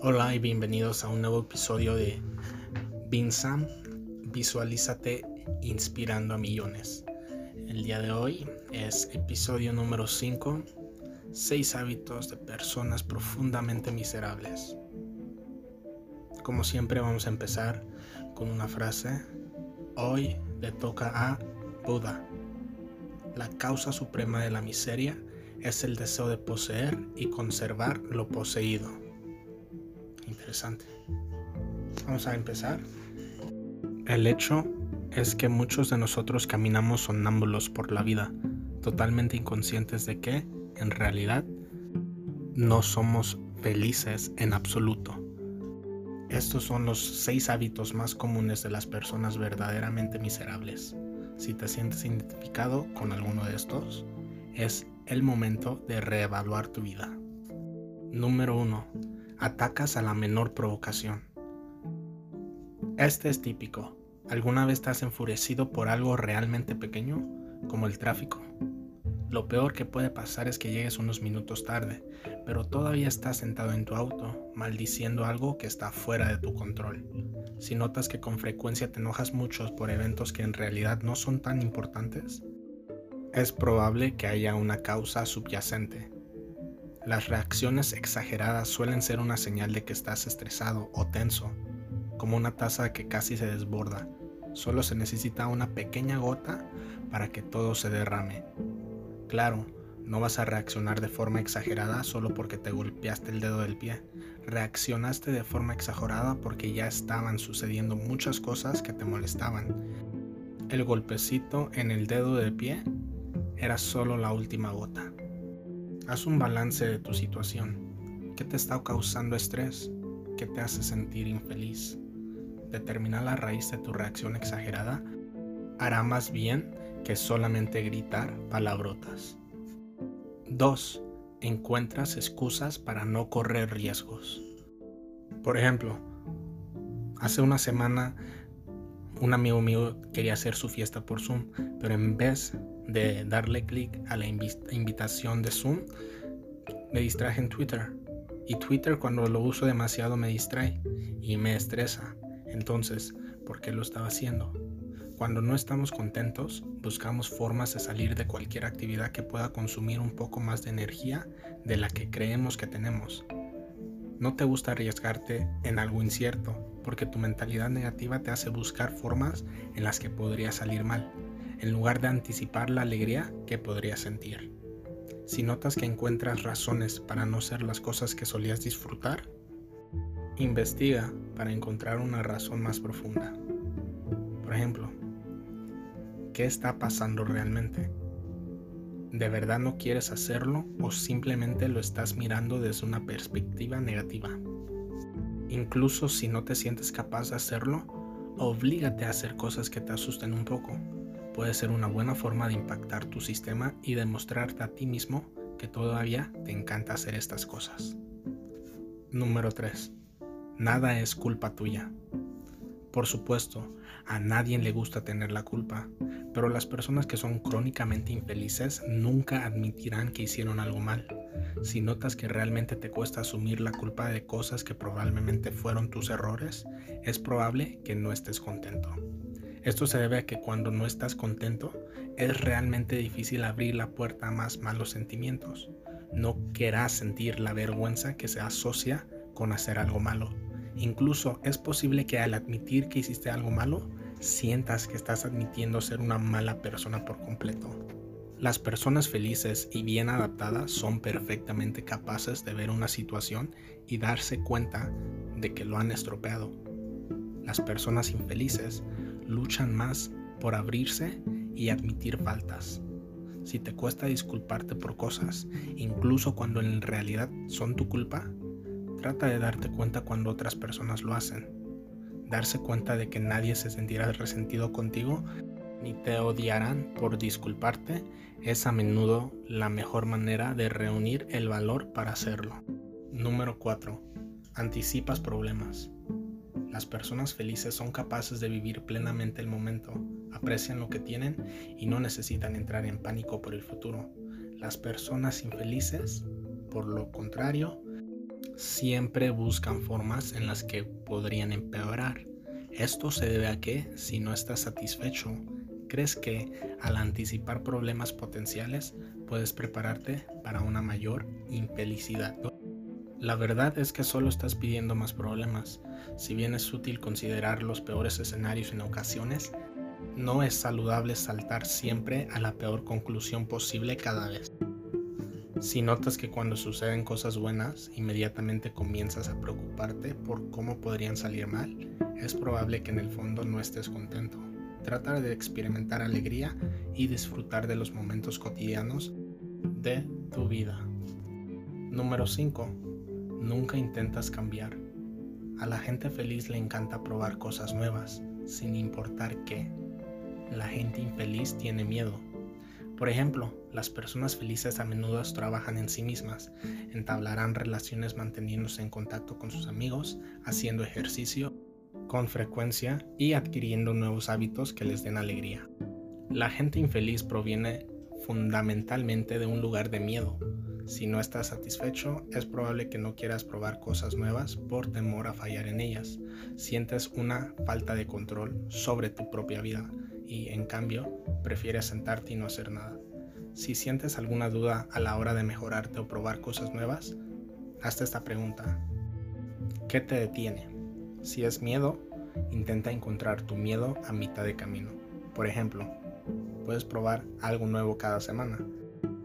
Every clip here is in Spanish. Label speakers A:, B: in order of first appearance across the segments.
A: Hola y bienvenidos a un nuevo episodio de Binsam, visualízate inspirando a millones. El día de hoy es episodio número 5, 6 hábitos de personas profundamente miserables. Como siempre vamos a empezar con una frase. Hoy le toca a Buda. La causa suprema de la miseria es el deseo de poseer y conservar lo poseído interesante. Vamos a empezar. El hecho es que muchos de nosotros caminamos sonámbulos por la vida, totalmente inconscientes de que, en realidad, no somos felices en absoluto. Estos son los seis hábitos más comunes de las personas verdaderamente miserables. Si te sientes identificado con alguno de estos, es el momento de reevaluar tu vida. Número 1 atacas a la menor provocación. Este es típico. ¿Alguna vez has enfurecido por algo realmente pequeño, como el tráfico? Lo peor que puede pasar es que llegues unos minutos tarde, pero todavía estás sentado en tu auto, maldiciendo algo que está fuera de tu control. Si notas que con frecuencia te enojas mucho por eventos que en realidad no son tan importantes, es probable que haya una causa subyacente las reacciones exageradas suelen ser una señal de que estás estresado o tenso, como una taza que casi se desborda. Solo se necesita una pequeña gota para que todo se derrame. Claro, no vas a reaccionar de forma exagerada solo porque te golpeaste el dedo del pie. Reaccionaste de forma exagerada porque ya estaban sucediendo muchas cosas que te molestaban. El golpecito en el dedo del pie era solo la última gota. Haz un balance de tu situación. ¿Qué te está causando estrés? ¿Qué te hace sentir infeliz? Determinar la raíz de tu reacción exagerada hará más bien que solamente gritar palabrotas. 2. Encuentras excusas para no correr riesgos. Por ejemplo, hace una semana un amigo mío quería hacer su fiesta por Zoom, pero en vez de darle clic a la invitación de Zoom, me distraje en Twitter. Y Twitter cuando lo uso demasiado me distrae y me estresa. Entonces, ¿por qué lo estaba haciendo? Cuando no estamos contentos, buscamos formas de salir de cualquier actividad que pueda consumir un poco más de energía de la que creemos que tenemos. No te gusta arriesgarte en algo incierto, porque tu mentalidad negativa te hace buscar formas en las que podría salir mal en lugar de anticipar la alegría que podrías sentir. Si notas que encuentras razones para no ser las cosas que solías disfrutar, investiga para encontrar una razón más profunda. Por ejemplo, ¿qué está pasando realmente? ¿De verdad no quieres hacerlo o simplemente lo estás mirando desde una perspectiva negativa? Incluso si no te sientes capaz de hacerlo, oblígate a hacer cosas que te asusten un poco puede ser una buena forma de impactar tu sistema y demostrarte a ti mismo que todavía te encanta hacer estas cosas. Número 3. Nada es culpa tuya. Por supuesto, a nadie le gusta tener la culpa, pero las personas que son crónicamente infelices nunca admitirán que hicieron algo mal. Si notas que realmente te cuesta asumir la culpa de cosas que probablemente fueron tus errores, es probable que no estés contento. Esto se debe a que cuando no estás contento es realmente difícil abrir la puerta a más malos sentimientos. No querrás sentir la vergüenza que se asocia con hacer algo malo. Incluso es posible que al admitir que hiciste algo malo, sientas que estás admitiendo ser una mala persona por completo. Las personas felices y bien adaptadas son perfectamente capaces de ver una situación y darse cuenta de que lo han estropeado. Las personas infelices luchan más por abrirse y admitir faltas. Si te cuesta disculparte por cosas, incluso cuando en realidad son tu culpa, trata de darte cuenta cuando otras personas lo hacen. Darse cuenta de que nadie se sentirá resentido contigo ni te odiarán por disculparte es a menudo la mejor manera de reunir el valor para hacerlo. Número 4. Anticipas problemas. Las personas felices son capaces de vivir plenamente el momento, aprecian lo que tienen y no necesitan entrar en pánico por el futuro. Las personas infelices, por lo contrario, siempre buscan formas en las que podrían empeorar. Esto se debe a que, si no estás satisfecho, crees que al anticipar problemas potenciales puedes prepararte para una mayor infelicidad. La verdad es que solo estás pidiendo más problemas. Si bien es útil considerar los peores escenarios en ocasiones, no es saludable saltar siempre a la peor conclusión posible cada vez. Si notas que cuando suceden cosas buenas, inmediatamente comienzas a preocuparte por cómo podrían salir mal, es probable que en el fondo no estés contento. Trata de experimentar alegría y disfrutar de los momentos cotidianos de tu vida. Número 5. Nunca intentas cambiar. A la gente feliz le encanta probar cosas nuevas, sin importar qué. La gente infeliz tiene miedo por ejemplo, las personas felices a menudo trabajan en sí mismas, entablarán relaciones manteniéndose en contacto con sus amigos, haciendo ejercicio con frecuencia y adquiriendo nuevos hábitos que les den alegría. La gente infeliz proviene fundamentalmente de un lugar de miedo. Si no estás satisfecho, es probable que no quieras probar cosas nuevas por temor a fallar en ellas. Sientes una falta de control sobre tu propia vida y en cambio prefieres sentarte y no hacer nada. Si sientes alguna duda a la hora de mejorarte o probar cosas nuevas, hazte esta pregunta. ¿Qué te detiene? Si es miedo, intenta encontrar tu miedo a mitad de camino. Por ejemplo, puedes probar algo nuevo cada semana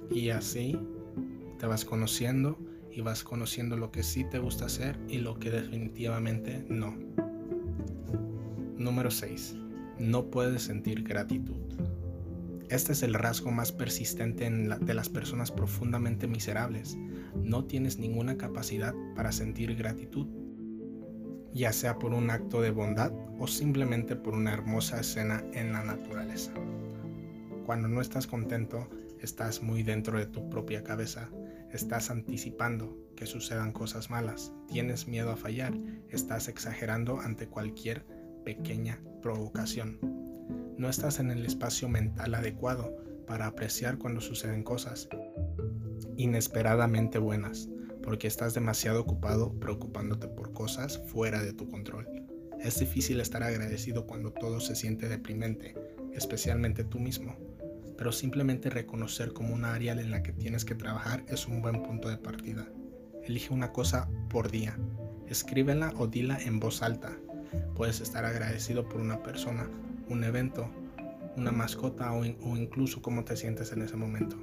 A: y así te vas conociendo y vas conociendo lo que sí te gusta hacer y lo que definitivamente no. Número 6 no puedes sentir gratitud. Este es el rasgo más persistente de las personas profundamente miserables. No tienes ninguna capacidad para sentir gratitud, ya sea por un acto de bondad o simplemente por una hermosa escena en la naturaleza. Cuando no estás contento, estás muy dentro de tu propia cabeza, estás anticipando que sucedan cosas malas, tienes miedo a fallar, estás exagerando ante cualquier pequeña provocación. No estás en el espacio mental adecuado para apreciar cuando suceden cosas inesperadamente buenas, porque estás demasiado ocupado preocupándote por cosas fuera de tu control. Es difícil estar agradecido cuando todo se siente deprimente, especialmente tú mismo, pero simplemente reconocer como una área en la que tienes que trabajar es un buen punto de partida. Elige una cosa por día, escríbela o dila en voz alta, Puedes estar agradecido por una persona, un evento, una mascota o, incluso cómo te sientes en ese momento.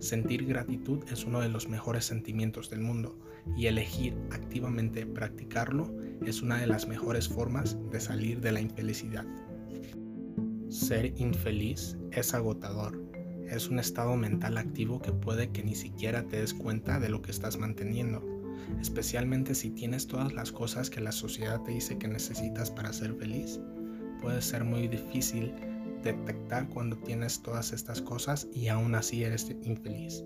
A: Sentir gratitud es uno de los mejores sentimientos del mundo y elegir activamente practicarlo es una de las mejores formas de salir de la infelicidad. Ser infeliz es agotador. Es un estado mental activo que puede que ni siquiera te des cuenta de lo que estás manteniendo especialmente si tienes todas las cosas que la sociedad te dice que necesitas para ser feliz. Puede ser muy difícil detectar cuando tienes todas estas cosas y aún así eres infeliz.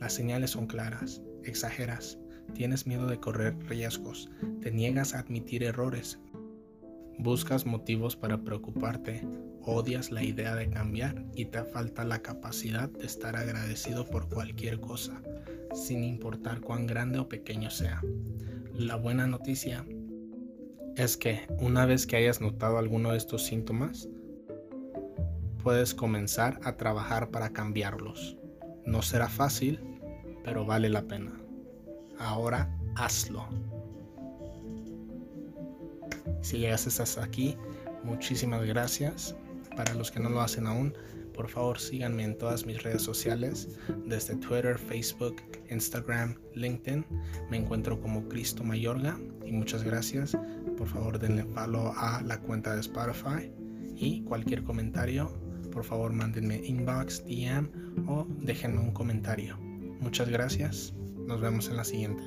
A: Las señales son claras, exageras, tienes miedo de correr riesgos, te niegas a admitir errores, buscas motivos para preocuparte, odias la idea de cambiar y te falta la capacidad de estar agradecido por cualquier cosa sin importar cuán grande o pequeño sea. La buena noticia es que una vez que hayas notado alguno de estos síntomas, puedes comenzar a trabajar para cambiarlos. No será fácil, pero vale la pena. Ahora hazlo. Si llegaste hasta aquí, muchísimas gracias. Para los que no lo hacen aún, por favor síganme en todas mis redes sociales, desde Twitter, Facebook, Instagram, LinkedIn. Me encuentro como Cristo Mayorga y muchas gracias. Por favor denle follow a la cuenta de Spotify y cualquier comentario, por favor mándenme inbox, DM o déjenme un comentario. Muchas gracias. Nos vemos en la siguiente.